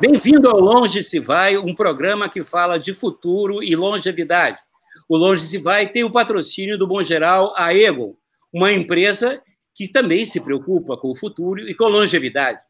Bem-vindo ao Longe Se Vai, um programa que fala de futuro e longevidade. O Longe Se Vai tem o patrocínio do Bom Geral a Egon, uma empresa que também se preocupa com o futuro e com longevidade.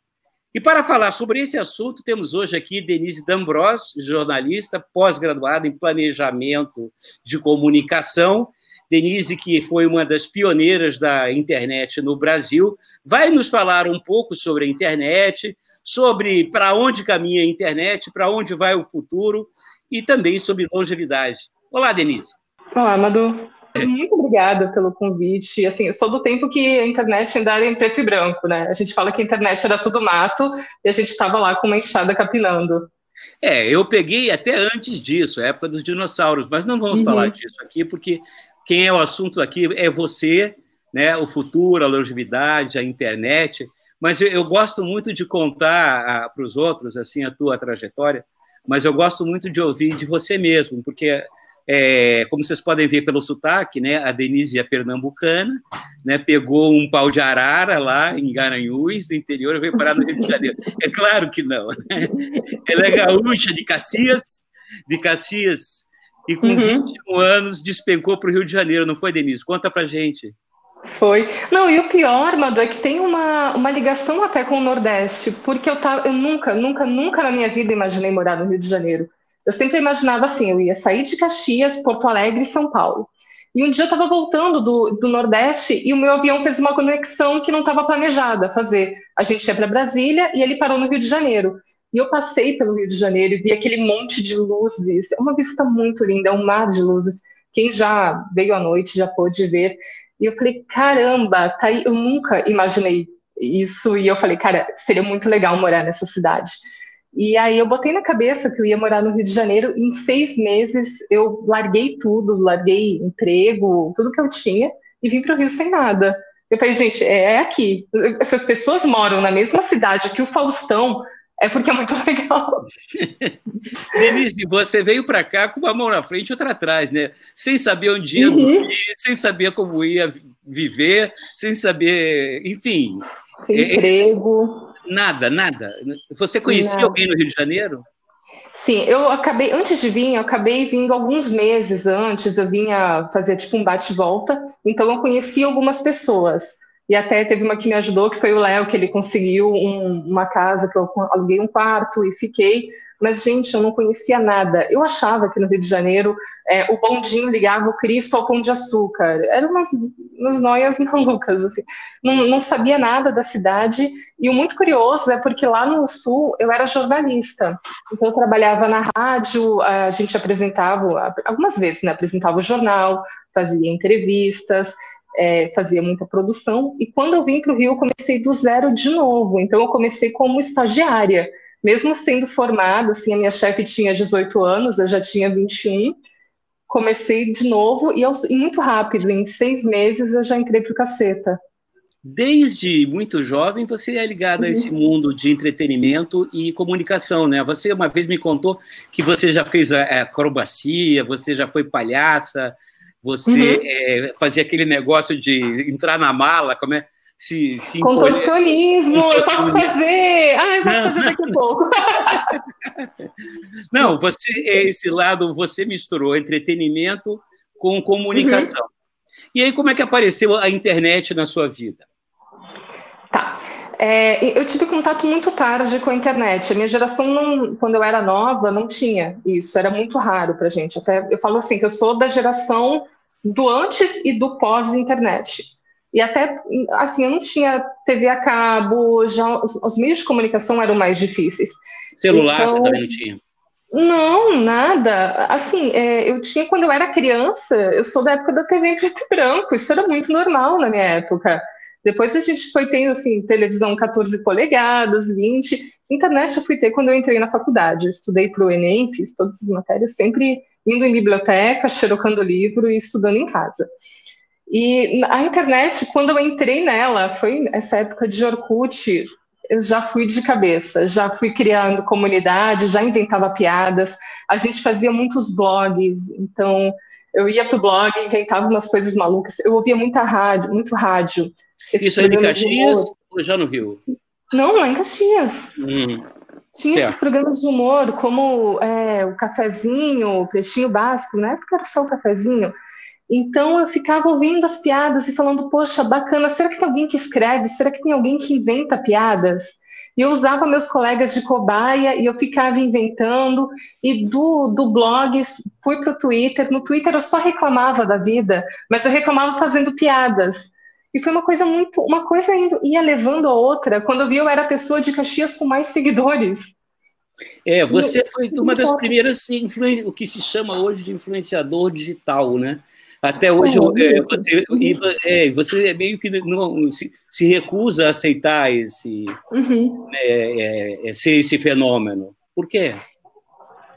E para falar sobre esse assunto, temos hoje aqui Denise D'Ambros, jornalista, pós-graduada em Planejamento de Comunicação. Denise, que foi uma das pioneiras da internet no Brasil, vai nos falar um pouco sobre a internet, sobre para onde caminha a internet, para onde vai o futuro e também sobre longevidade. Olá, Denise. Olá, Madu. Muito obrigada pelo convite. Assim, eu sou do tempo que a internet ainda era em preto e branco, né? A gente fala que a internet era tudo mato e a gente estava lá com uma enxada capinando. É, eu peguei até antes disso, época dos dinossauros, mas não vamos uhum. falar disso aqui, porque quem é o assunto aqui é você, né? O futuro, a longevidade, a internet. Mas eu, eu gosto muito de contar para os outros assim a tua trajetória, mas eu gosto muito de ouvir de você mesmo, porque é, como vocês podem ver pelo sotaque, né, a Denise é pernambucana, né, pegou um pau de arara lá em Garanhuns, do interior, e veio parar no Rio de Janeiro. É claro que não. Ela é gaúcha de Cacias, de Cacias, e com uhum. 21 anos despencou para o Rio de Janeiro, não foi, Denise? Conta para gente. Foi. Não, e o pior, Madu, é que tem uma, uma ligação até com o Nordeste, porque eu, tava, eu nunca, nunca, nunca na minha vida imaginei morar no Rio de Janeiro. Eu sempre imaginava assim, eu ia sair de Caxias, Porto Alegre e São Paulo. E um dia eu estava voltando do, do Nordeste e o meu avião fez uma conexão que não estava planejada fazer. A gente ia para Brasília e ele parou no Rio de Janeiro. E eu passei pelo Rio de Janeiro e vi aquele monte de luzes. É uma vista muito linda, é um mar de luzes. Quem já veio à noite já pôde ver. E eu falei, caramba, tá aí. eu nunca imaginei isso. E eu falei, cara, seria muito legal morar nessa cidade. E aí eu botei na cabeça que eu ia morar no Rio de Janeiro. Em seis meses eu larguei tudo, larguei emprego, tudo que eu tinha e vim para o Rio sem nada. Eu falei, gente, é, é aqui. Essas pessoas moram na mesma cidade que o Faustão, é porque é muito legal. Denise, você veio para cá com uma mão na frente e outra atrás, né? Sem saber onde ia uhum. dormir, sem saber como ia viver, sem saber, enfim. Sem é, emprego. Nada, nada. Você conhecia nada. alguém no Rio de Janeiro? Sim, eu acabei, antes de vir, eu acabei vindo alguns meses antes, eu vinha fazer tipo um bate-volta, então eu conheci algumas pessoas. E até teve uma que me ajudou, que foi o Léo, que ele conseguiu um, uma casa que eu aluguei um quarto e fiquei. Mas, gente, eu não conhecia nada. Eu achava que no Rio de Janeiro é, o bondinho ligava o Cristo ao Pão de Açúcar. Eram umas, umas noias malucas, assim. Não, não sabia nada da cidade. E o muito curioso é porque lá no Sul eu era jornalista. Então, eu trabalhava na rádio, a gente apresentava, algumas vezes, né? Apresentava o jornal, fazia entrevistas é, fazia muita produção, e quando eu vim para o Rio, eu comecei do zero de novo. Então, eu comecei como estagiária, mesmo sendo formada, assim, a minha chefe tinha 18 anos, eu já tinha 21. Comecei de novo e, eu, e muito rápido, em seis meses eu já entrei para o caceta. Desde muito jovem, você é ligada uhum. a esse mundo de entretenimento e comunicação, né? Você uma vez me contou que você já fez acrobacia, você já foi palhaça, você uhum. é, fazia aquele negócio de entrar na mala, como é? Se, se Contorcionismo, eu posso fazer! Ah, eu posso fazer daqui a pouco. não, você, esse lado, você misturou entretenimento com comunicação. Uhum. E aí, como é que apareceu a internet na sua vida? Tá. É, eu tive contato muito tarde com a internet. A minha geração, não, quando eu era nova, não tinha isso. Era muito raro para gente. Até eu falo assim que eu sou da geração do antes e do pós-internet. E até, assim, eu não tinha TV a cabo, já os, os meios de comunicação eram mais difíceis. Celular então, você também não tinha? Não, nada. Assim, é, eu tinha quando eu era criança, eu sou da época da TV em preto e branco, isso era muito normal na minha época. Depois a gente foi tendo, assim, televisão 14 polegadas, 20. Internet eu fui ter quando eu entrei na faculdade. Eu estudei para o Enem, fiz todas as matérias, sempre indo em biblioteca, xerocando livro e estudando em casa. E a internet, quando eu entrei nela, foi essa época de Orkut, eu já fui de cabeça, já fui criando comunidade, já inventava piadas, a gente fazia muitos blogs, então eu ia pro blog, inventava umas coisas malucas, eu ouvia muita rádio, muito rádio. Isso aí de Caxias ou já no Rio? Não, lá em Caxias. Hum. Tinha certo. esses programas de humor, como é, o cafezinho, o pretinho básico, na época era só o cafezinho. Então eu ficava ouvindo as piadas e falando, poxa, bacana, será que tem alguém que escreve? Será que tem alguém que inventa piadas? E eu usava meus colegas de cobaia e eu ficava inventando. E do, do blog fui para o Twitter. No Twitter eu só reclamava da vida, mas eu reclamava fazendo piadas. E foi uma coisa muito. Uma coisa ia levando a outra. Quando eu vi, eu era a pessoa de Caxias com mais seguidores. É, você foi uma das primeiras o que se chama hoje de influenciador digital, né? Até hoje é, você, é, você é meio que não se, se recusa a aceitar esse uhum. é, é, ser esse fenômeno. Por quê?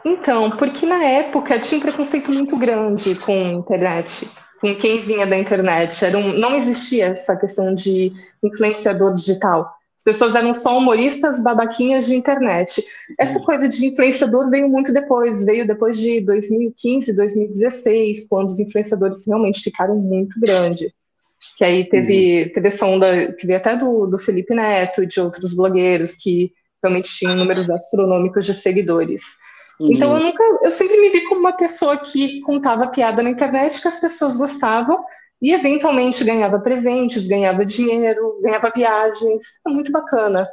Então, porque na época tinha um preconceito muito grande com a internet, com quem vinha da internet. Era um, não existia essa questão de influenciador digital. As pessoas eram só humoristas babaquinhas de internet. Essa uhum. coisa de influenciador veio muito depois, veio depois de 2015, 2016, quando os influenciadores realmente ficaram muito grandes. Que aí teve, uhum. teve essa onda que veio até do, do Felipe Neto e de outros blogueiros que realmente tinham números astronômicos de seguidores. Uhum. Então eu nunca, eu sempre me vi como uma pessoa que contava piada na internet que as pessoas gostavam e eventualmente ganhava presentes, ganhava dinheiro, ganhava viagens, é muito bacana.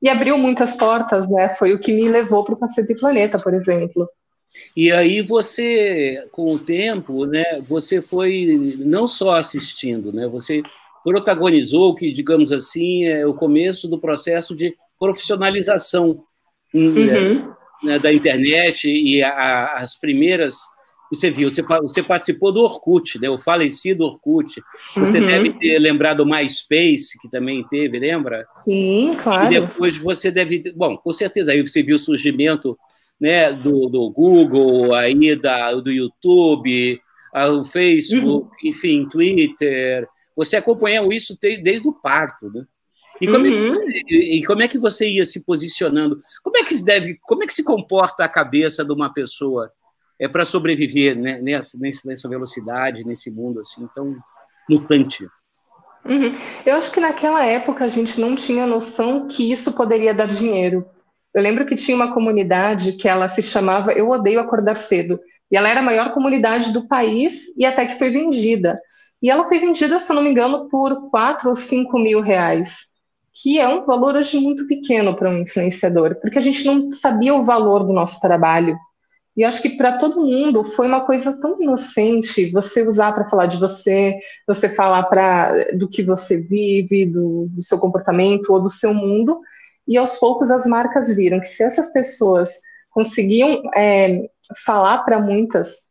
E abriu muitas portas, né? Foi o que me levou para o Cacete Planeta, por exemplo. E aí você, com o tempo, né, você foi não só assistindo, né, você protagonizou que, digamos assim, é o começo do processo de profissionalização hum, uhum. né, da internet e a, as primeiras você viu, você, você participou do Orkut, né? o falecido Orkut. Você uhum. deve ter lembrado o MySpace, que também teve, lembra? Sim, claro. E depois você deve. Bom, com certeza, aí você viu o surgimento né, do, do Google, aí da, do YouTube, o Facebook, uhum. enfim, Twitter. Você acompanhou isso desde o parto, né? E como, uhum. é você, e como, é que você, ia se posicionando? Como é que se deve, como é que se comporta a cabeça de uma pessoa é para sobreviver né, nessa, nessa velocidade, nesse mundo assim tão mutante. Uhum. Eu acho que naquela época a gente não tinha noção que isso poderia dar dinheiro. Eu lembro que tinha uma comunidade que ela se chamava Eu Odeio Acordar Cedo. E ela era a maior comunidade do país e até que foi vendida. E ela foi vendida, se não me engano, por 4 ou 5 mil reais, que é um valor hoje muito pequeno para um influenciador, porque a gente não sabia o valor do nosso trabalho. E acho que para todo mundo foi uma coisa tão inocente você usar para falar de você, você falar para do que você vive, do, do, seu comportamento ou do seu mundo. E aos poucos as marcas viram que se essas pessoas conseguiam é, falar para muitas,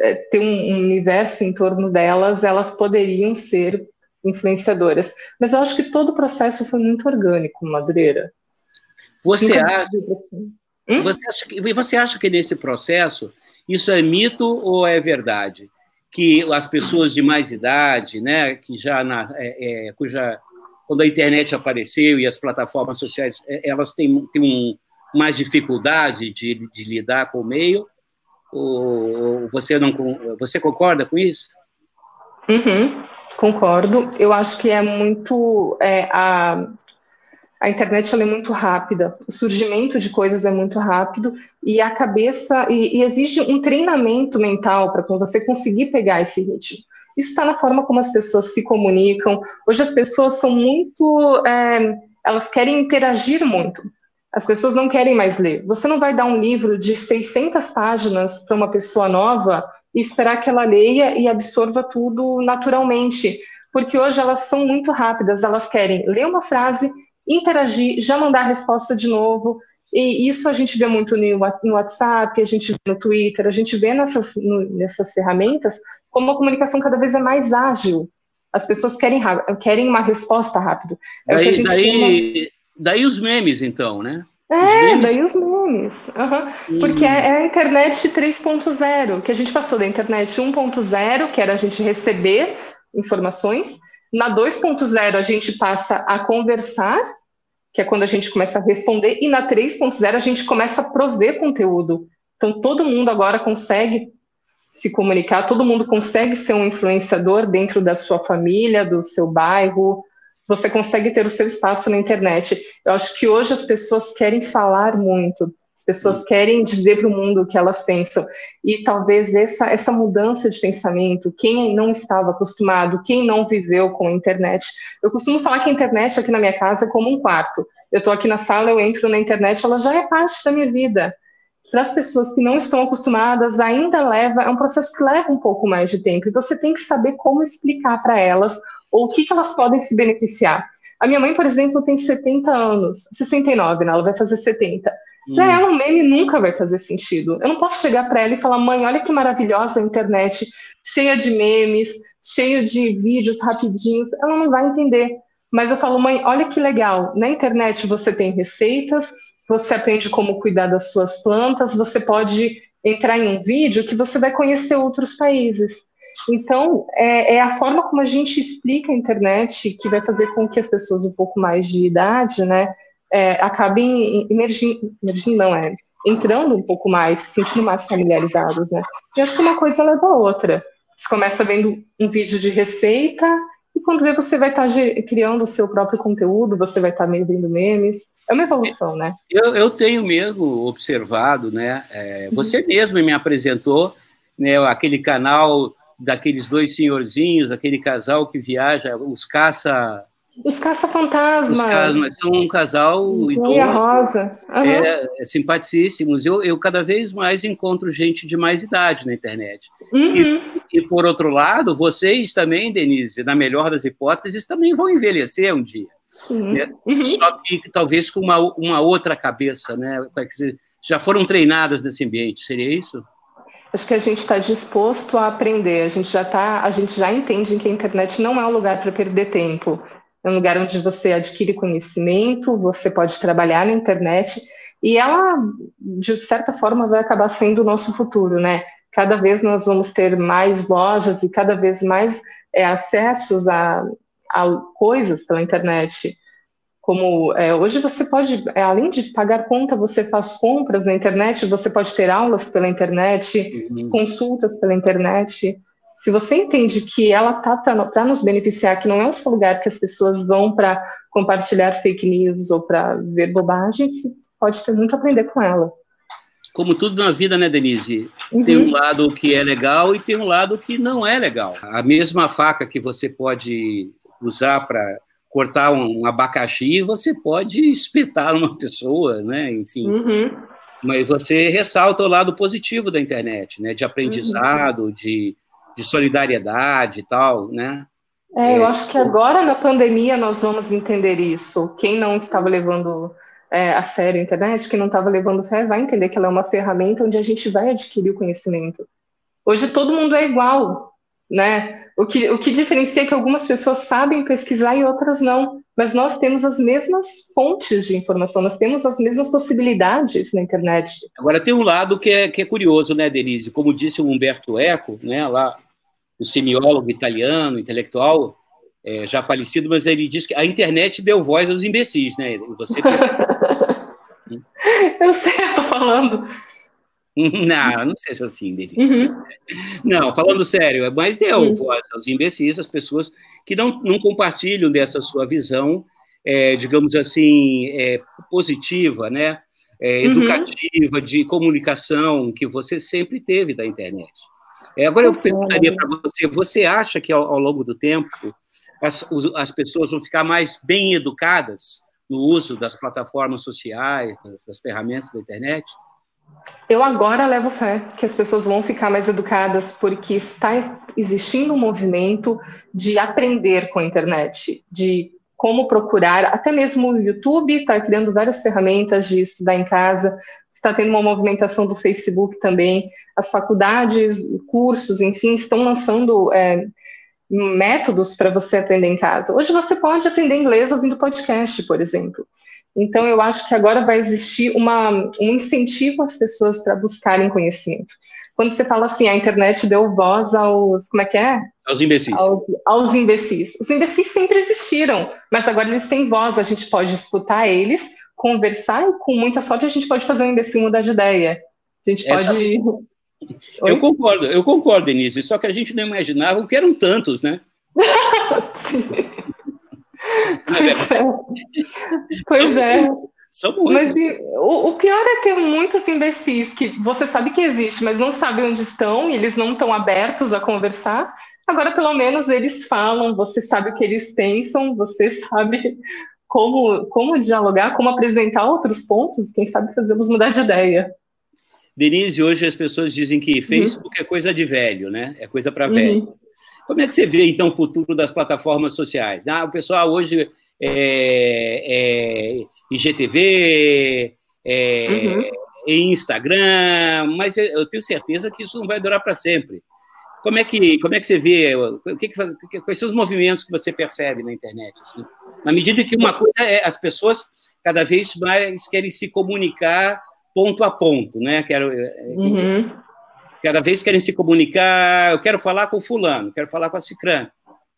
é, ter um, um universo em torno delas, elas poderiam ser influenciadoras. Mas eu acho que todo o processo foi muito orgânico, Madureira. Você acha? Hum? Você, acha que, você acha que nesse processo isso é mito ou é verdade? Que as pessoas de mais idade, né, que já na, é, é, cuja quando a internet apareceu e as plataformas sociais, é, elas têm, têm um, mais dificuldade de, de lidar com o meio? Ou você não você concorda com isso? Uhum, concordo. Eu acho que é muito é, a, a internet é muito rápida, o surgimento de coisas é muito rápido e a cabeça e, e exige um treinamento mental para você conseguir pegar esse ritmo. Isso está na forma como as pessoas se comunicam. Hoje as pessoas são muito, é, elas querem interagir muito. As pessoas não querem mais ler. Você não vai dar um livro de 600 páginas para uma pessoa nova e esperar que ela leia e absorva tudo naturalmente, porque hoje elas são muito rápidas. Elas querem ler uma frase interagir, já mandar a resposta de novo. E isso a gente vê muito no WhatsApp, a gente vê no Twitter, a gente vê nessas, nessas ferramentas como a comunicação cada vez é mais ágil. As pessoas querem, querem uma resposta rápida. É daí, daí, chama... daí os memes, então, né? É, daí os memes. Uhum. Hum. Porque é, é a internet 3.0, que a gente passou da internet 1.0, que era a gente receber informações, na 2.0 a gente passa a conversar que é quando a gente começa a responder, e na 3.0 a gente começa a prover conteúdo. Então todo mundo agora consegue se comunicar, todo mundo consegue ser um influenciador dentro da sua família, do seu bairro, você consegue ter o seu espaço na internet. Eu acho que hoje as pessoas querem falar muito, as pessoas querem dizer para o mundo o que elas pensam. E talvez essa, essa mudança de pensamento, quem não estava acostumado, quem não viveu com a internet. Eu costumo falar que a internet aqui na minha casa é como um quarto. Eu estou aqui na sala, eu entro na internet, ela já é parte da minha vida para as pessoas que não estão acostumadas, ainda leva, é um processo que leva um pouco mais de tempo. E você tem que saber como explicar para elas ou o que, que elas podem se beneficiar. A minha mãe, por exemplo, tem 70 anos, 69, né? Ela vai fazer 70. Hum. Para ela, um meme nunca vai fazer sentido. Eu não posso chegar para ela e falar, mãe, olha que maravilhosa a internet, cheia de memes, cheio de vídeos rapidinhos. Ela não vai entender. Mas eu falo, mãe, olha que legal. Na internet você tem receitas, você aprende como cuidar das suas plantas, você pode entrar em um vídeo que você vai conhecer outros países. Então, é, é, a forma como a gente explica a internet que vai fazer com que as pessoas um pouco mais de idade, né, é, acabem emergindo, emergindo, não é, entrando um pouco mais, se sentindo mais familiarizados, né. E acho que uma coisa leva a outra. Você começa vendo um vídeo de receita, e quando vê, você vai estar tá criando o seu próprio conteúdo, você vai estar tá meio vendo memes. É uma evolução, né? Eu, eu tenho mesmo observado, né? É, você uhum. mesmo me apresentou né, aquele canal daqueles dois senhorzinhos, aquele casal que viaja, os caça os caça-fantasmas. Os caça são um casal idoso, e a Rosa. Uhum. É, é, simpaticíssimos. Eu, eu cada vez mais encontro gente de mais idade na internet. Uhum. E, e, por outro lado, vocês também, Denise, na melhor das hipóteses, também vão envelhecer um dia. Né? Uhum. Só que talvez com uma, uma outra cabeça, né? Já foram treinadas nesse ambiente, seria isso? Acho que a gente está disposto a aprender. A gente já tá, a gente já entende que a internet não é um lugar para perder tempo é um lugar onde você adquire conhecimento, você pode trabalhar na internet, e ela, de certa forma, vai acabar sendo o nosso futuro, né? Cada vez nós vamos ter mais lojas e cada vez mais é, acessos a, a, coisas pela internet. Como é, hoje você pode, é, além de pagar conta, você faz compras na internet, você pode ter aulas pela internet, uhum. consultas pela internet se você entende que ela tá para nos beneficiar, que não é um só lugar que as pessoas vão para compartilhar fake news ou para ver bobagens, pode ter muito a aprender com ela. Como tudo na vida, né, Denise? Uhum. Tem um lado que é legal e tem um lado que não é legal. A mesma faca que você pode usar para cortar um abacaxi, você pode espetar uma pessoa, né? Enfim. Uhum. Mas você ressalta o lado positivo da internet, né? De aprendizado, uhum. de de solidariedade e tal, né? É, eu é, acho que agora na pandemia nós vamos entender isso. Quem não estava levando é, a sério a internet, quem não estava levando fé, vai entender que ela é uma ferramenta onde a gente vai adquirir o conhecimento. Hoje todo mundo é igual, né? O que, o que diferencia é que algumas pessoas sabem pesquisar e outras não. Mas nós temos as mesmas fontes de informação, nós temos as mesmas possibilidades na internet. Agora, tem um lado que é, que é curioso, né, Denise? Como disse o Humberto Eco, né, lá, o semiólogo italiano, intelectual, é, já falecido, mas ele disse que a internet deu voz aos imbecis, né? Você Eu sei, eu tô falando. Não, não seja assim, Denise. Uhum. Não, falando sério, mas deu uhum. voz aos imbecis, as pessoas que não, não compartilham dessa sua visão, é, digamos assim, é, positiva, né? É, uhum. educativa, uhum. de comunicação que você sempre teve da internet. É, agora eu perguntaria para você: você acha que ao, ao longo do tempo as, as, pessoas vão ficar mais bem educadas no uso das plataformas sociais, das, das ferramentas da internet? Eu agora levo fé que as pessoas vão ficar mais educadas porque está existindo um movimento de aprender com a internet, de como procurar, até mesmo o YouTube está criando várias ferramentas de estudar em casa, está tendo uma movimentação do Facebook também, as faculdades, cursos, enfim, estão lançando é, métodos para você aprender em casa. Hoje você pode aprender inglês ouvindo podcast, por exemplo. Então, eu acho que agora vai existir uma, um incentivo às pessoas para buscarem conhecimento. Quando você fala assim, a internet deu voz aos. Como é que é? Aos imbecis. Aos, aos imbecis. Os imbecis sempre existiram, mas agora eles têm voz, a gente pode escutar eles, conversar e, com muita sorte, a gente pode fazer um imbecil mudar de ideia. A gente Essa... pode. Eu concordo, eu concordo, Denise, só que a gente não imaginava que eram tantos, né? Sim. Pois é. Pois é. São muitos. Mas o, o, pior é ter muitos imbecis que você sabe que existe, mas não sabe onde estão e eles não estão abertos a conversar. Agora, pelo menos, eles falam, você sabe o que eles pensam, você sabe como, como dialogar, como apresentar outros pontos, quem sabe fazemos mudar de ideia. Denise, hoje as pessoas dizem que uhum. Facebook uhum. é coisa de velho, né? É coisa para velho. Uhum. Como é que você vê, então, o futuro das plataformas sociais? Ah, o pessoal hoje é, é IGTV, é, uhum. Instagram, mas eu tenho certeza que isso não vai durar para sempre. Como é que como é que você vê? O que, que quais são os movimentos que você percebe na internet? Assim? Na medida que uma coisa é as pessoas cada vez mais querem se comunicar ponto a ponto, né? Quero, é, uhum. Cada vez querem se comunicar. Eu quero falar com fulano, quero falar com a Cicrã.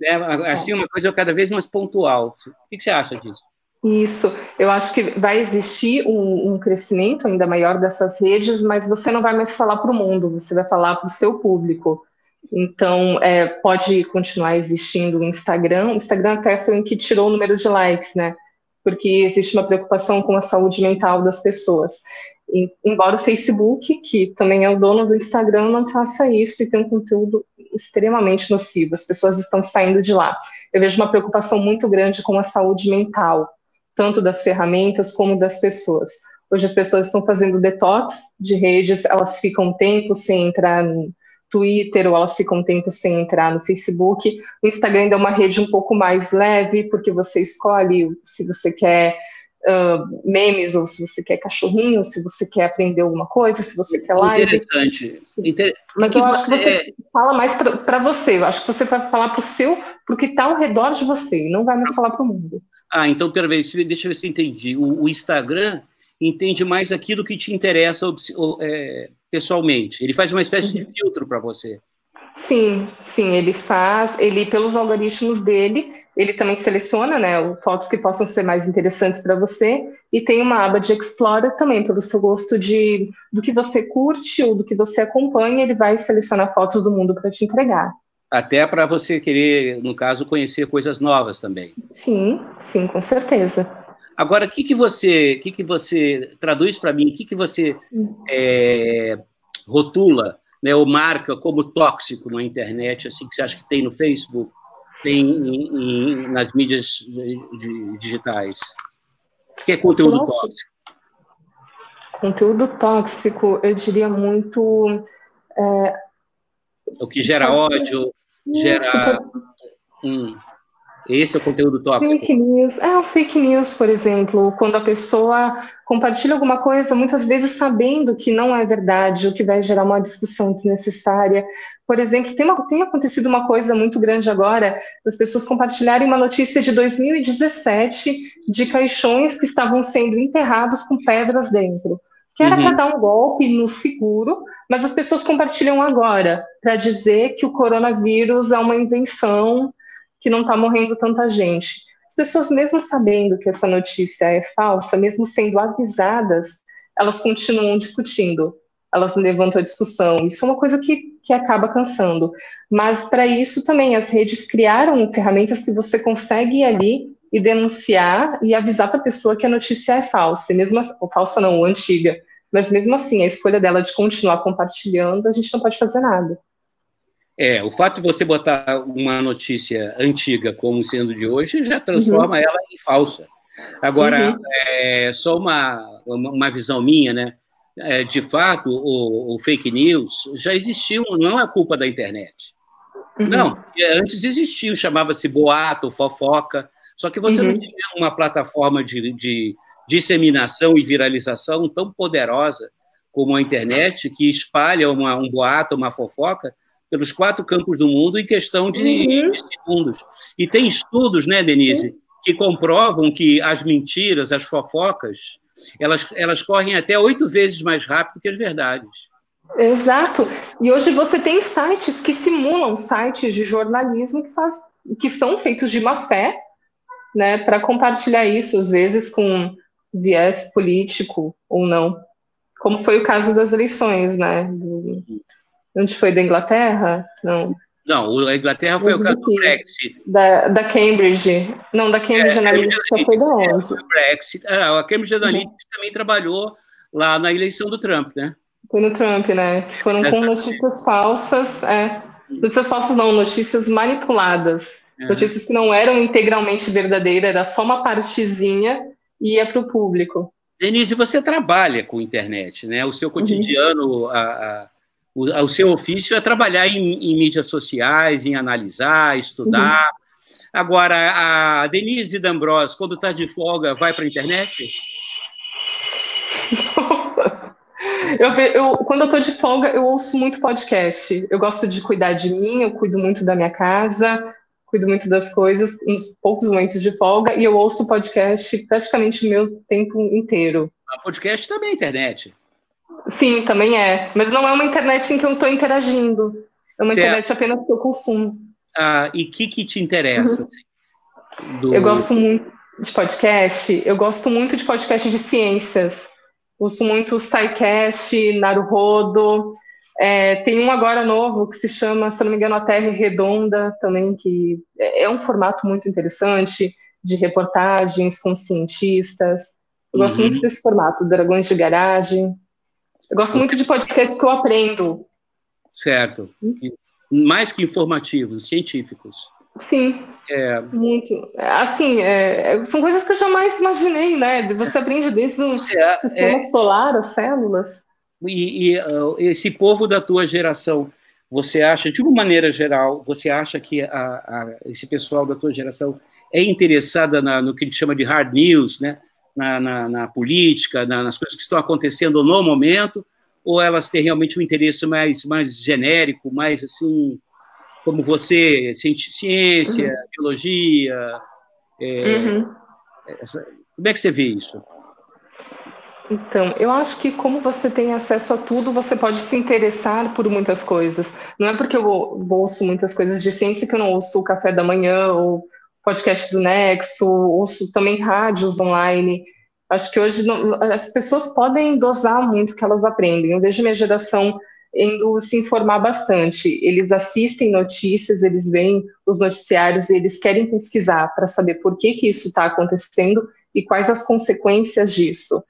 É, assim, uma coisa cada vez mais pontual. O que você acha disso? Isso, eu acho que vai existir um, um, crescimento ainda maior dessas redes, mas você não vai mais falar para o mundo, você vai falar para o seu público. Então, é, pode continuar existindo o Instagram. O Instagram até foi o que tirou o número de likes, né? Porque existe uma preocupação com a saúde mental das pessoas. Embora o Facebook, que também é o dono do Instagram, não faça isso e tem um conteúdo extremamente nocivo. As pessoas estão saindo de lá. Eu vejo uma preocupação muito grande com a saúde mental tanto das ferramentas como das pessoas. Hoje as pessoas estão fazendo detox de redes, elas ficam tempo sem entrar no Twitter ou elas ficam tempo sem entrar no Facebook. O Instagram ainda é uma rede um pouco mais leve, porque você escolhe se você quer uh, memes ou se você quer cachorrinho, se você quer aprender alguma coisa, se você quer live. Interessante. Inter... Mas que eu acho que você é... fala mais para você. Eu acho que você vai falar para o seu, para o que está ao redor de você, e não vai mais falar para o mundo. Ah, então, pera deixa eu ver se eu entendi. O, o Instagram entende mais aquilo que te interessa é, pessoalmente. Ele faz uma espécie de uhum. filtro para você. Sim, sim, ele faz, ele pelos algoritmos dele, ele também seleciona, né, fotos que possam ser mais interessantes para você e tem uma aba de Explora também pelo seu gosto de do que você curte ou do que você acompanha, ele vai selecionar fotos do mundo para te entregar até para você querer, no caso, conhecer coisas novas também. Sim, sim, com certeza. Agora, o que, que você, que, que você traduz para mim? O que, que você é, rotula, né, ou marca como tóxico na internet, assim que você acha que tem no Facebook, tem em, em, nas mídias digitais? O que é conteúdo Nossa. tóxico? Conteúdo tóxico, eu diria muito é, o que gera ódio, gera. Hum, esse é o conteúdo tóxico. Fake news. É o fake news, por exemplo, quando a pessoa compartilha alguma coisa, muitas vezes sabendo que não é verdade, o que vai gerar uma discussão desnecessária. Por exemplo, tem, uma, tem acontecido uma coisa muito grande agora, as pessoas compartilharem uma notícia de 2017 de caixões que estavam sendo enterrados com pedras dentro que era uhum. para dar um golpe no seguro, mas as pessoas compartilham agora para dizer que o coronavírus é uma invenção, que não está morrendo tanta gente. As pessoas, mesmo sabendo que essa notícia é falsa, mesmo sendo avisadas, elas continuam discutindo, elas levantam a discussão. Isso é uma coisa que, que acaba cansando. Mas, para isso, também as redes criaram ferramentas que você consegue ir ali e denunciar e avisar para a pessoa que a notícia é falsa, mesmo ou falsa não, antiga. Mas mesmo assim, a escolha dela de continuar compartilhando, a gente não pode fazer nada. É, o fato de você botar uma notícia antiga como sendo de hoje já transforma uhum. ela em falsa. Agora, uhum. é, só uma, uma visão minha, né? É, de fato, o, o, fake news já existiu, não é culpa da internet. Uhum. Não, antes existiu, chamava-se boato, fofoca, só que você uhum. não tinha uma plataforma de, de disseminação e viralização tão poderosa como a internet, que espalha uma, um boato, uma fofoca, pelos quatro campos do mundo em questão de, uhum. segundos. E tem estudos, né, Denise, uhum. que comprovam que as mentiras, as fofocas, elas, elas correm até oito vezes mais rápido que as verdades. Exato. E hoje você tem sites que simulam sites de jornalismo que, faz, que são feitos de má fé, né, para compartilhar isso, às vezes com viés político ou não, como foi o caso das eleições, né? Onde foi da Inglaterra? Não. Não, a Inglaterra foi o caso do Brexit. Da, da Cambridge. Não, da Cambridge é, Analytica foi da onde? O Brexit. Ah, a Cambridge Analytica uhum. também trabalhou lá na eleição do Trump, né? Foi no Trump, né? Que foram com notícias falsas. É. Notícias falsas não, notícias manipuladas. Uhum. Notícias que não eram integralmente verdadeiras, era só uma partezinha e ia para o público. Denise, você trabalha com internet, né? O seu cotidiano, uhum. a, a, o, o, seu ofício é trabalhar em, em, mídias sociais, em analisar, estudar. Uhum. Agora, a Denise D'Ambros, quando está de folga, vai para a internet? Eu, eu, quando eu estou de folga, eu ouço muito podcast. Eu gosto de cuidar de mim, eu cuido muito da minha casa, cuido muito das coisas, uns poucos momentos de folga, e eu ouço podcast praticamente o meu tempo inteiro. A podcast também é internet. Sim, também é. Mas não é uma internet em que eu estou interagindo. É uma certo. internet apenas que eu consumo. Ah, e o que, que te interessa? Uhum. Assim, do... Eu gosto muito de podcast. Eu gosto muito de podcast de ciências. Uso muito o SciCast, Naruhodo. É, tem um agora novo que se chama, se não me engano, A Terra Redonda, também, que é, é um formato muito interessante, de reportagens com cientistas. Eu uhum. gosto muito desse formato, Dragões de Garagem. Eu gosto muito de podcasts que eu aprendo. Certo. Mais que informativos, científicos. Sim. É... Muito. Assim, é, são coisas que eu jamais imaginei, né? Você aprende desde um é, sistema é... solar, as células. E, e uh, esse povo da tua geração, você acha, de uma maneira geral, você acha que a, a, esse pessoal da tua geração é interessada na, no que a gente chama de hard news, né? Na, na, na política, na, nas coisas que estão acontecendo no momento, ou elas têm realmente um interesse mais, mais genérico, mais assim, como você, ciência, uhum. biologia? É, uhum. essa, como é que você vê isso? Então, eu acho que como você tem acesso a tudo, você pode se interessar por muitas coisas. Não é porque eu ouço muitas coisas de ciência que eu não ouço o café da manhã ou podcast do Nexo, ouço também rádios online. Acho que hoje não, as pessoas podem dosar muito o que elas aprendem. Eu vejo minha geração indo se informar bastante. Eles assistem notícias, eles veem os noticiários e eles querem pesquisar para saber por que, que isso está acontecendo e quais as consequências disso.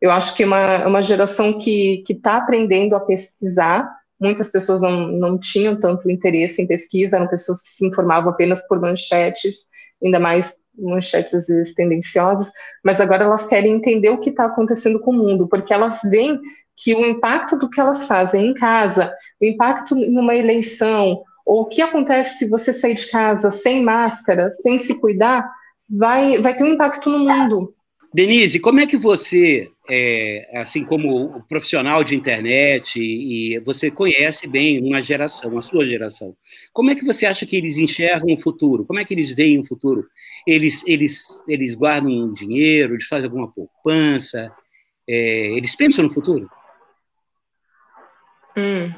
Eu acho que é uma, uma geração que está aprendendo a pesquisar muitas pessoas não, não tinham tanto interesse em pesquisa, eram pessoas que se informavam apenas por manchetes, ainda mais manchetes às vezes tendenciosas, mas agora elas querem entender o que está acontecendo com o mundo, porque elas veem que o impacto do que elas fazem em casa, o impacto em uma eleição, ou o que acontece se você sair de casa sem máscara, sem se cuidar, vai, vai ter um impacto no mundo. Denise, como é que você, é, assim como profissional de internet, e você conhece bem uma geração, a sua geração, como é que você acha que eles enxergam o futuro? Como é que eles veem o futuro? Eles, eles, eles guardam dinheiro, eles fazem alguma poupança? É, eles pensam no futuro? Hum.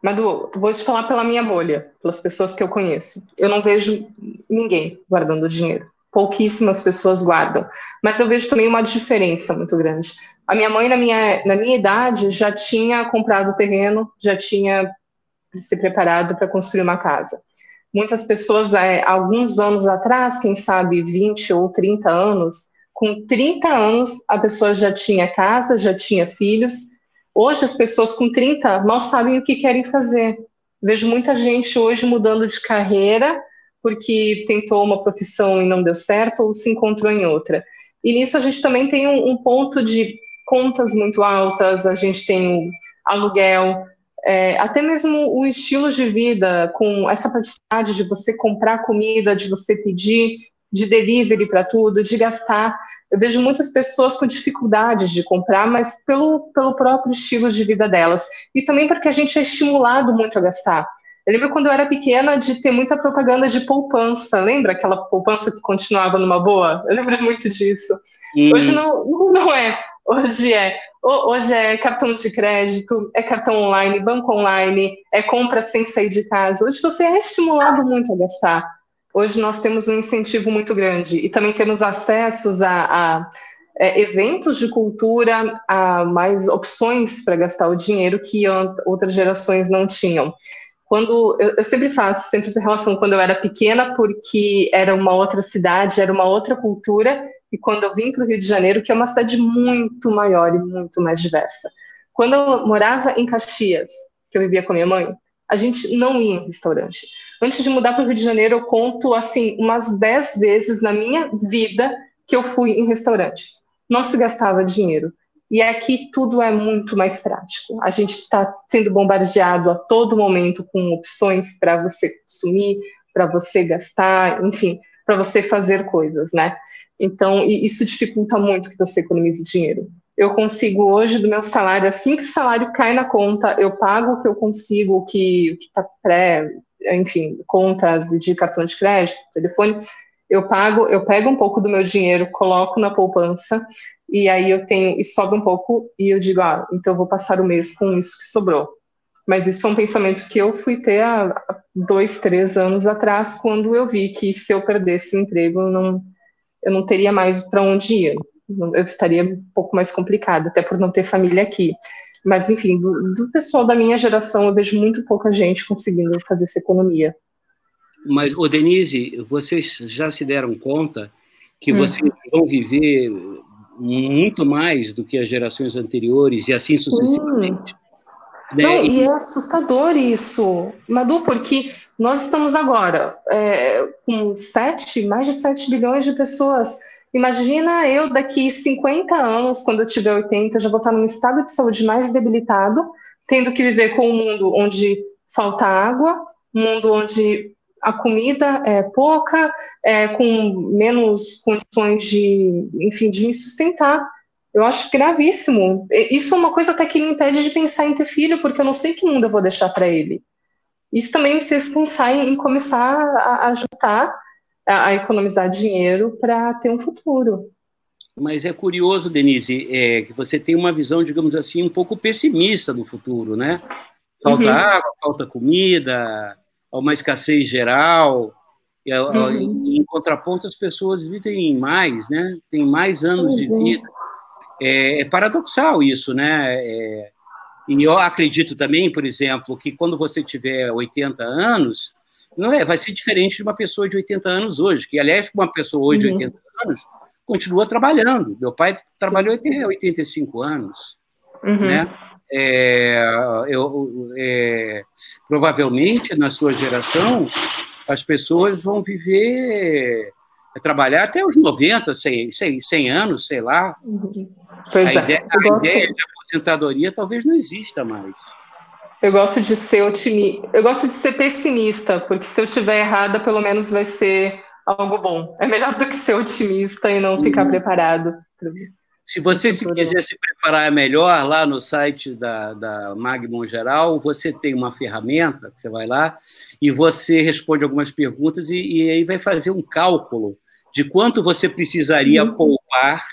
Madu, vou te falar pela minha bolha, pelas pessoas que eu conheço. Eu não vejo ninguém guardando dinheiro pouquíssimas pessoas guardam. Mas eu vejo também uma diferença muito grande. A minha mãe, na minha, na minha idade, já tinha comprado terreno, já tinha se preparado para construir uma casa. Muitas pessoas, é, alguns anos atrás, quem sabe 20 ou 30 anos, com 30 anos a pessoa já tinha casa, já tinha filhos. Hoje as pessoas com 30 mal sabem o que querem fazer. Vejo muita gente hoje mudando de carreira porque tentou uma profissão e não deu certo ou se encontrou em outra. E nisso a gente também tem um, um ponto de contas muito altas, a gente tem aluguel, é, até mesmo o estilo de vida, com essa praticidade de você comprar comida, de você pedir de delivery para tudo, de gastar. Eu vejo muitas pessoas com dificuldades de comprar, mas pelo, pelo próprio estilo de vida delas. E também porque a gente é estimulado muito a gastar. Eu lembro quando eu era pequena de ter muita propaganda de poupança. Lembra aquela poupança que continuava numa boa? Eu lembro muito disso. Hum. Hoje não, não é. Hoje é. Hoje é cartão de crédito, é cartão online, banco online, é compra sem sair de casa. Hoje você é estimulado muito a gastar. Hoje nós temos um incentivo muito grande e também temos acessos a, a é, eventos de cultura, a mais opções para gastar o dinheiro que outras gerações não tinham. Quando eu, eu, sempre faço sempre essa relação quando eu era pequena, porque era uma outra cidade, era uma outra cultura, e quando eu vim para o Rio de Janeiro, que é uma cidade muito maior e muito mais diversa. Quando eu morava em Caxias, que eu vivia com a minha mãe, a gente não ia em restaurante. Antes de mudar para o Rio de Janeiro, eu conto assim umas 10 vezes na minha vida que eu fui em restaurantes. Não se gastava dinheiro. E aqui tudo é muito mais prático. A gente está sendo bombardeado a todo momento com opções para você consumir, para você gastar, enfim, para você fazer coisas, né? Então, isso dificulta muito que você economize dinheiro. Eu consigo hoje, do meu salário, assim que o salário cai na conta, eu pago o que eu consigo, o que está pré, enfim, contas de cartão de crédito, telefone, eu pago, eu pego um pouco do meu dinheiro, coloco na poupança e aí eu tenho e sobra um pouco e eu digo, ah, então eu vou passar o mês com isso que sobrou. Mas isso é um pensamento que eu fui ter há dois, três anos atrás, quando eu vi que se eu perdesse o emprego, eu não, eu não teria mais para onde ir. Eu estaria um pouco mais complicado, até por não ter família aqui. Mas, enfim, do, do pessoal da minha geração, eu vejo muito pouca gente conseguindo fazer essa economia. Mas, ô Denise, vocês já se deram conta que hum. vocês vão viver muito mais do que as gerações anteriores e assim sucessivamente. Né? Não, e é assustador isso, Madu, porque nós estamos agora é, com sete, mais de 7 bilhões de pessoas. Imagina eu daqui 50 anos, quando eu tiver 80, eu já vou estar num estado de saúde mais debilitado, tendo que viver com um mundo onde falta água, um mundo onde a comida é pouca, é, com menos condições de, enfim, de me sustentar. Eu acho gravíssimo. Isso é uma coisa até que me impede de pensar em ter filho, porque eu não sei que mundo eu vou deixar para ele. Isso também me fez pensar em, começar a, a juntar, a, a economizar dinheiro para ter um futuro. Mas é curioso, Denise, é, que você tem uma visão, digamos assim, um pouco pessimista do futuro, né? Falta uhum. água, falta comida, a uma escassez geral. E, uhum. Em contraponto, as pessoas vivem mais, né? Tem mais anos uhum. de vida. É, é, paradoxal isso, né? É, e eu acredito também, por exemplo, que quando você tiver 80 anos, não é, vai ser diferente de uma pessoa de 80 anos hoje, que aliás, uma pessoa hoje de 80 uhum. anos continua trabalhando. Meu pai trabalhou até 85 anos, uhum. né? É, eu, é, provavelmente na sua geração as pessoas vão viver, é, trabalhar até os 90, 100, 100, 100 anos, sei lá. Pois a, é. ideia, a ideia de aposentadoria talvez não exista mais. Eu gosto de ser otimista, eu gosto de ser pessimista, porque se eu estiver errada, pelo menos vai ser algo bom. É melhor do que ser otimista e não ficar uhum. preparado. Se você se quiser se preparar melhor, lá no site da, da Magmon Geral, você tem uma ferramenta, você vai lá e você responde algumas perguntas e, e aí vai fazer um cálculo de quanto você precisaria uhum. poupar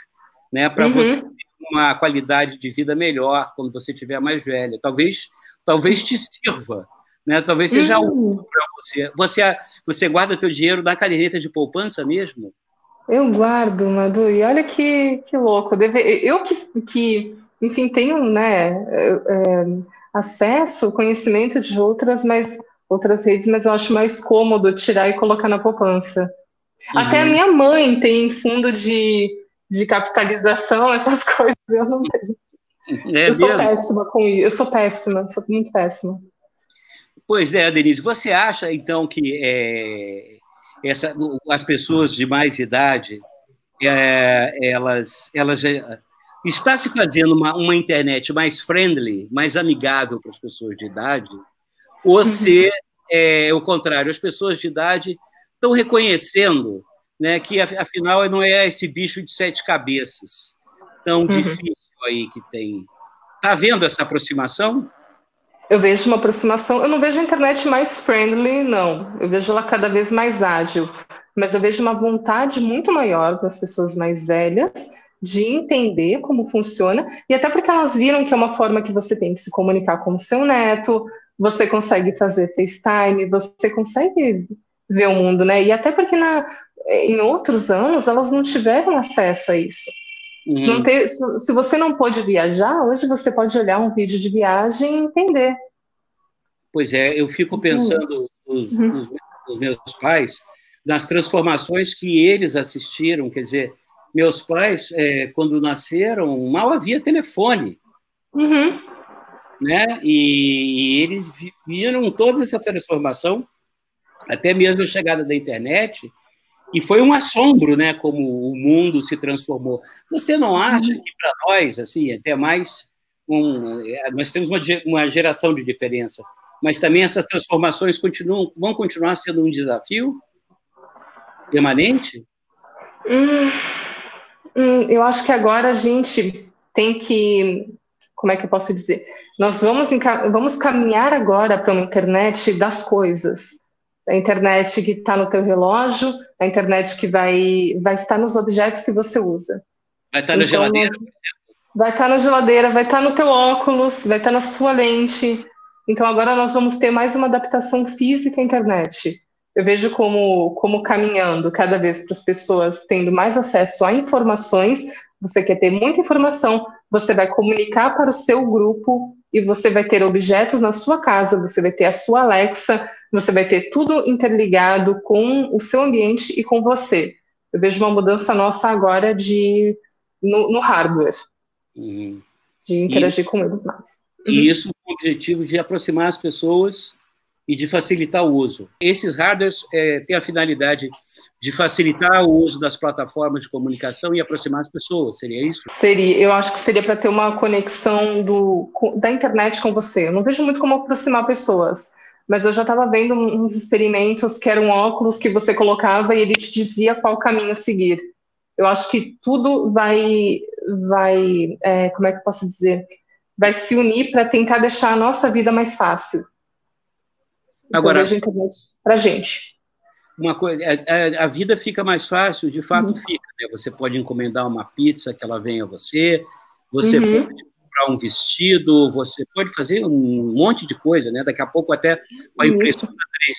né, para uhum. você ter uma qualidade de vida melhor quando você estiver mais velha. Talvez, talvez te sirva. Né? Talvez seja uhum. útil para você. você. Você guarda o teu dinheiro na caderneta de poupança mesmo? Eu guardo, Madu, e olha que, que louco. Deve, eu que, que, enfim, tenho né, é, acesso, conhecimento de outras, mas, outras redes, mas eu acho mais cômodo tirar e colocar na poupança. Uhum. Até a minha mãe tem fundo de, de capitalização, essas coisas, eu não tenho. É eu sou péssima com isso, eu sou péssima, sou muito péssima. Pois é, Denise, você acha então que é, essa, as pessoas de mais idade, é, elas, elas já, está se fazendo uma, uma internet mais friendly, mais amigável para as pessoas de idade, ou uhum. se é o contrário, as pessoas de idade estão reconhecendo né, que, afinal, não é esse bicho de sete cabeças tão uhum. difícil aí que tem. Está vendo essa aproximação? Eu vejo uma aproximação. Eu não vejo a internet mais friendly, não. Eu vejo ela cada vez mais ágil. Mas eu vejo uma vontade muito maior das pessoas mais velhas de entender como funciona, e até porque elas viram que é uma forma que você tem de se comunicar com o seu neto, você consegue fazer FaceTime, você consegue ver o mundo, né? E até porque na, em outros anos elas não tiveram acesso a isso. Uhum. Se, ter, se, se, você não pode viajar, hoje você pode olhar um vídeo de viagem e entender. Pois é, eu fico pensando nos, uhum. nos, nos meus pais, nas transformações que eles assistiram, quer dizer, meus pais, é, quando nasceram, mal havia telefone. Uhum. Né? E, e, eles viram toda essa transformação, até mesmo a chegada da internet, e foi um assombro, né, como o mundo se transformou. Você não acha uhum. que para nós, assim, até mais, um, é, nós temos uma, uma geração de diferença, mas também essas transformações continuam, vão continuar sendo um desafio permanente? Hum, hum, eu acho que agora a gente tem que como é que eu posso dizer? Nós vamos, vamos caminhar agora para uma internet das coisas. A internet que está no teu relógio, a internet que vai, vai estar nos objetos que você usa. Vai estar na então, geladeira? Vai estar na geladeira, vai estar no teu óculos, vai estar na sua lente. Então agora nós vamos ter mais uma adaptação física à internet. Eu vejo como, como caminhando cada vez para as pessoas tendo mais acesso a informações. Você quer ter muita informação, você vai comunicar para o seu grupo e você vai ter objetos na sua casa, você vai ter a sua Alexa, você vai ter tudo interligado com o seu ambiente e com você. Eu vejo uma mudança nossa agora de no, no hardware, uhum. de interagir e, com eles mais. E uhum. isso com o objetivo de aproximar as pessoas e de facilitar o uso. Esses hardwares é, têm a finalidade de facilitar o uso das plataformas de comunicação e aproximar as pessoas, seria isso? Seria, eu acho que seria para ter uma conexão do, da internet com você. Eu não vejo muito como aproximar pessoas, mas eu já estava vendo uns experimentos que eram óculos que você colocava e ele te dizia qual caminho seguir. Eu acho que tudo vai, vai, é, como é que eu posso dizer, vai se unir para tentar deixar a nossa vida mais fácil. Então, Agora, para gente uma coisa, a, é, é, a, vida fica mais fácil, de fato uhum. fica. Né? Você pode encomendar uma pizza que ela venha a você, você uhum. pode comprar um vestido, você pode fazer um monte de coisa, né? Daqui a pouco até a impressora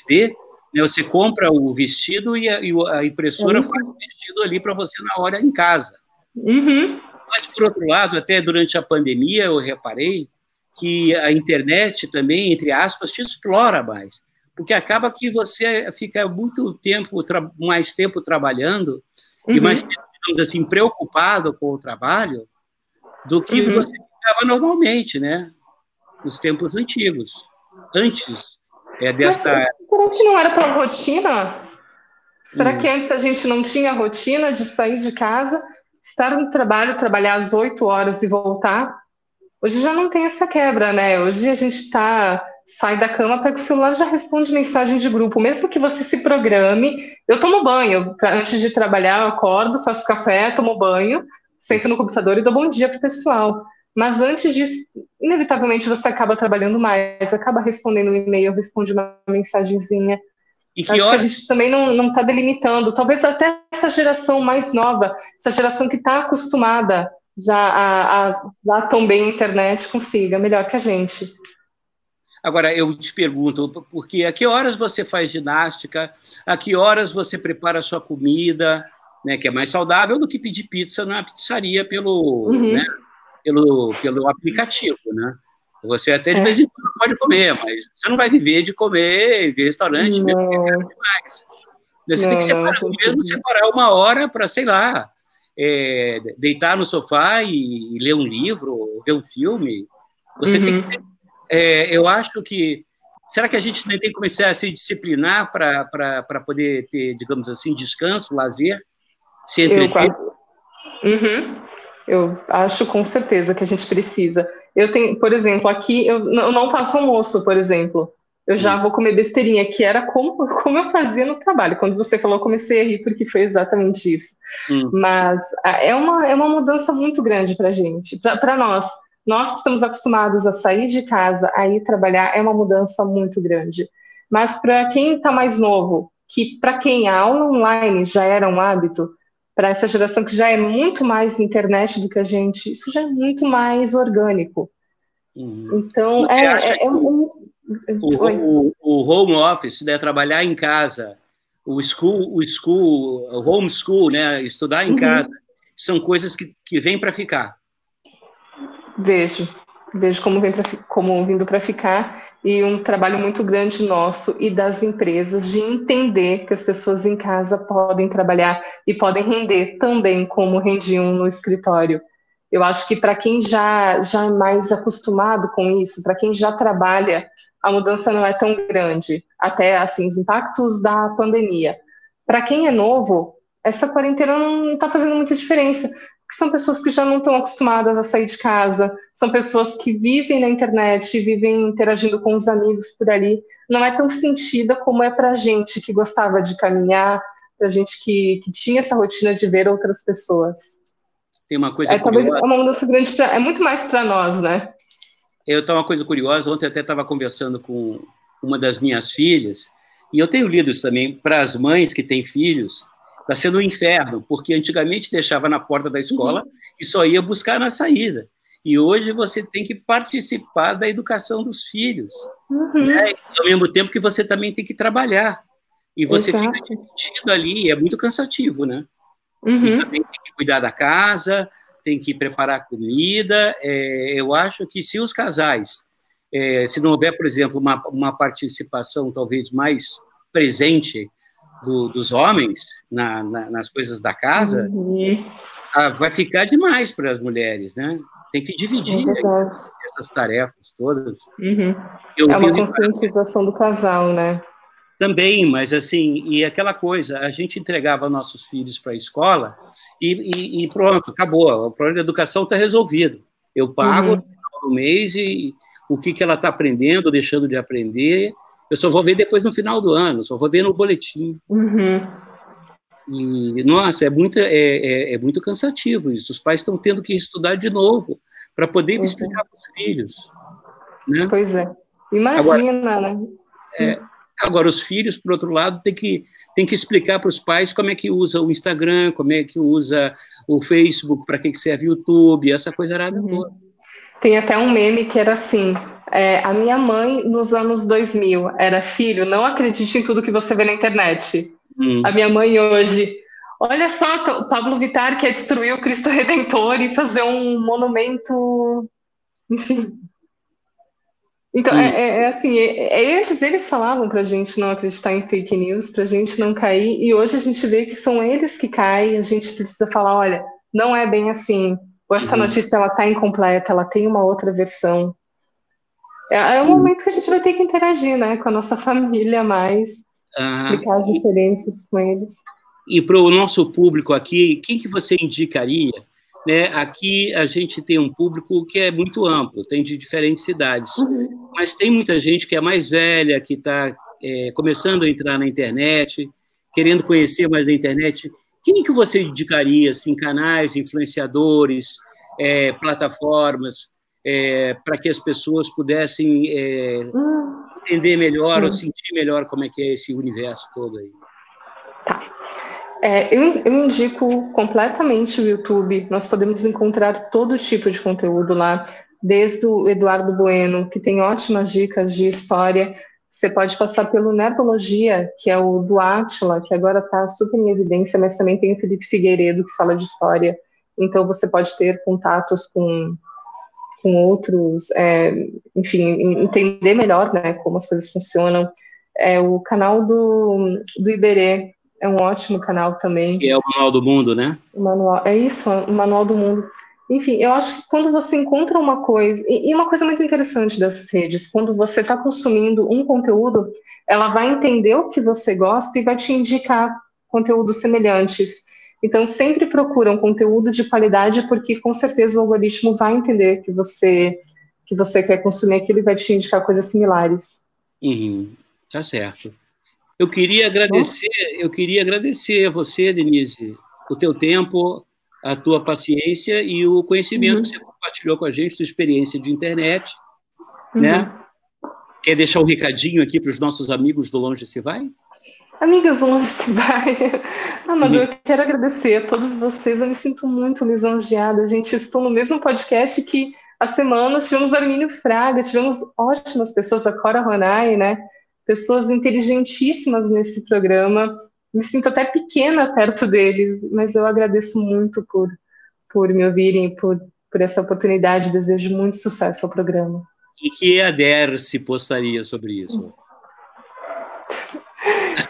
3D, né? você compra o vestido e a, e a impressora uhum. faz o vestido ali para você na hora em casa. Uhum. Mas, por outro lado, até durante a pandemia, eu reparei que a internet também, entre aspas, te explora mais porque acaba que você fica muito tempo, mais tempo trabalhando uhum. e mais tempo, digamos assim, preocupado com o trabalho do que uhum. você ficava normalmente, né? Nos tempos antigos, antes é, dessa... Mas, será que não era para rotina? Será hum. que antes a gente não tinha rotina de sair de casa, estar no trabalho, trabalhar às oito horas e voltar? Hoje já não tem essa quebra, né? Hoje a gente está sai da cama, pega o celular já responde mensagem de grupo. Mesmo que você se programe, eu tomo banho. Antes de trabalhar, eu acordo, faço café, tomo banho, sento no computador e dou bom dia pro pessoal. Mas antes disso, inevitavelmente você acaba trabalhando mais, acaba respondendo um e-mail, responde uma mensagenzinha. E que Acho hora... que a gente também não está delimitando. Talvez até essa geração mais nova, essa geração que está acostumada já a, a usar tão bem a internet, consiga melhor que a gente. Agora, eu te pergunto, porque a que horas você faz ginástica? A que horas você prepara a sua comida? Né, que é mais saudável do que pedir pizza na pizzaria pelo, uhum. né, pelo, pelo aplicativo, né? Você até de é. vez em quando pode comer, mas você não vai viver de comer de restaurante, não. mesmo que é demais. Você não, tem que separar, mesmo separar uma hora para, sei lá, é, deitar no sofá e, e, ler um livro, ver um filme. Você uhum. tem que ter é, eu acho que. Será que a gente tem que começar a se disciplinar para poder ter, digamos assim, descanso, lazer, se entreter? Eu, uhum. eu acho com certeza que a gente precisa. Eu tenho, por exemplo, aqui eu não faço almoço, por exemplo. Eu já hum. vou comer besteirinha, que era como, como eu fazia no trabalho. Quando você falou, eu comecei a rir, porque foi exatamente isso. Hum. Mas é uma, é uma mudança muito grande para a gente, para nós. Nós que estamos acostumados a sair de casa, a ir trabalhar, é uma mudança muito grande. Mas para quem está mais novo, que para quem a aula online já era um hábito, para essa geração que já é muito mais internet do que a gente, isso já é muito mais orgânico. Uhum. Então, é, é, é um... o, o, o, home office, né, trabalhar em casa, o school, o school, o homeschool, né, estudar em uhum. casa, são coisas que, que vêm para ficar. Vejo, vejo como, vem pra, como vindo para ficar e um trabalho muito grande nosso e das empresas de entender que as pessoas em casa podem trabalhar e podem render também como rendiam no escritório. Eu acho que para quem já, já é mais acostumado com isso, para quem já trabalha, a mudança não é tão grande, até assim os impactos da pandemia. Para quem é novo, essa quarentena não está fazendo muita diferença, porque são pessoas que já não estão acostumadas a sair de casa, são pessoas que vivem na internet, vivem interagindo com os amigos por ali. Não é tão sentida como é para a gente que gostava de caminhar, para a gente que, que tinha essa rotina de ver outras pessoas. Tem uma coisa é, talvez é uma mudança grande, pra, é muito mais para nós, né? Eu tenho uma coisa curiosa, ontem até estava conversando com uma das minhas filhas, e eu tenho lido isso também para as mães que têm filhos, Está sendo um inferno, porque antigamente deixava na porta da escola uhum. e só ia buscar na saída. E hoje você tem que participar da educação dos filhos. Uhum. Né? Ao mesmo tempo que você também tem que trabalhar. E você Exato. fica dividido ali, é muito cansativo, né? Uhum. E também tem que cuidar da casa, tem que preparar comida. É, eu acho que se os casais, é, se não houver, por exemplo, uma, uma participação talvez mais presente do, dos homens na, na, nas coisas da casa, uhum. Vai ficar demais para as mulheres, né? Tem que dividir é essas tarefas todas. Uhum. é uma conscientização do casal, né? Também, mas assim, e aquela coisa, a gente entregava nossos filhos para a escola e, e, e, pronto, acabou. O problema da educação está resolvido. Eu pago uhum. no final do mês e o que, que ela está aprendendo, deixando de aprender, eu só vou ver depois no final do ano, só vou ver no boletim. Uhum. E, nossa, é muito, é, é, é, muito cansativo isso. Os pais estão tendo que estudar de novo para poder uhum. explicar para os filhos. Né? Pois é. Imagina, agora, né? É, agora, os filhos, por outro lado, têm que, tem que explicar para os pais como é que usa o Instagram, como é que usa o Facebook, para que, que serve o YouTube, essa coisa errada uhum. toda. Tem até um meme que era assim: é, a minha mãe, nos anos 2000, era filho, não acredite em tudo que você vê na internet. Hum. A minha mãe hoje, olha só, o Pablo Vittar quer destruir o Cristo Redentor e fazer um monumento. Enfim. Então, hum. é, é, é, assim, é, é, antes eles falavam para a gente não acreditar em fake news, para a gente não cair, e hoje a gente vê que são eles que caem, a gente precisa falar, olha, não é bem assim, ou essa uhum. notícia ela está incompleta, ela tem uma outra versão. É, é um momento que a gente vai ter que interagir, né, com a nossa família mais, ah, explicar as diferenças com eles. E para o nosso público aqui, quem que você indicaria? Né, aqui a gente tem um público que é muito amplo, tem de diferentes cidades, uhum. mas tem muita gente que é mais velha, que está é, começando a entrar na internet, querendo conhecer mais da internet. Quem que você indicaria, assim, canais, influenciadores, é, plataformas, é, para que as pessoas pudessem é, entender melhor ou sentir melhor como é que é esse universo todo aí. Tá. É, eu, eu, indico completamente o YouTube. Nós podemos encontrar todo tipo de conteúdo lá, desde o Eduardo Bueno, que tem ótimas dicas de história. Você pode passar pelo Nerdologia, que é o do Átila, que agora está super em evidência, mas também tem o Felipe Figueiredo, que fala de história. Então, você pode ter contatos com com outros, é, enfim, entender melhor né, como as coisas funcionam. É, o canal do, do Iberê é um ótimo canal também. Que é o Manual do Mundo, né? O manual, é isso, o Manual do Mundo. Enfim, eu acho que quando você encontra uma coisa, e, e uma coisa muito interessante dessas redes, quando você está consumindo um conteúdo, ela vai entender o que você gosta e vai te indicar conteúdos semelhantes. Então, sempre procura um conteúdo de qualidade, porque com certeza o algoritmo vai entender que você que você quer consumir aquilo e vai te indicar coisas similares. Uhum, tá certo. Eu queria agradecer, Bom? eu queria agradecer a você, Denise, o teu tempo, a tua paciência e o conhecimento uhum. que você compartilhou com a gente, sua experiência de internet, uhum. né? Quer deixar um recadinho aqui para os nossos amigos do Longe Se Vai? Amigas longe se vai. Amador, eu quero agradecer a todos vocês. Eu me sinto muito lisonjeada. Gente, estou no mesmo podcast que há semanas tivemos Armínio Fraga, tivemos ótimas pessoas, a Cora Ronai, né? Pessoas inteligentíssimas nesse programa. Me sinto até pequena perto deles, mas eu agradeço muito por, por me ouvirem, por, por essa oportunidade. Desejo muito sucesso ao programa. E que a Der se postaria sobre isso?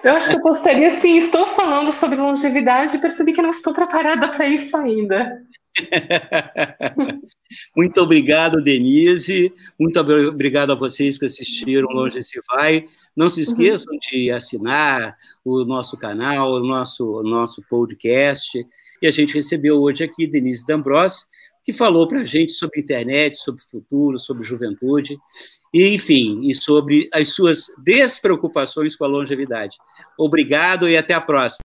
Eu acho que eu postaria sim. Estou falando sobre longevidade e percebi que não estou preparada para isso ainda. Muito obrigado, Denise. Muito obrigado a vocês que assistiram Longe Se Vai. Não se esqueçam uhum. de assinar o nosso canal, o nosso, o nosso podcast. E a gente recebeu hoje aqui Denise D'Ambros, que falou para a gente sobre internet, sobre futuro, sobre juventude, enfim, e sobre as suas despreocupações com a longevidade. Obrigado e até a próxima.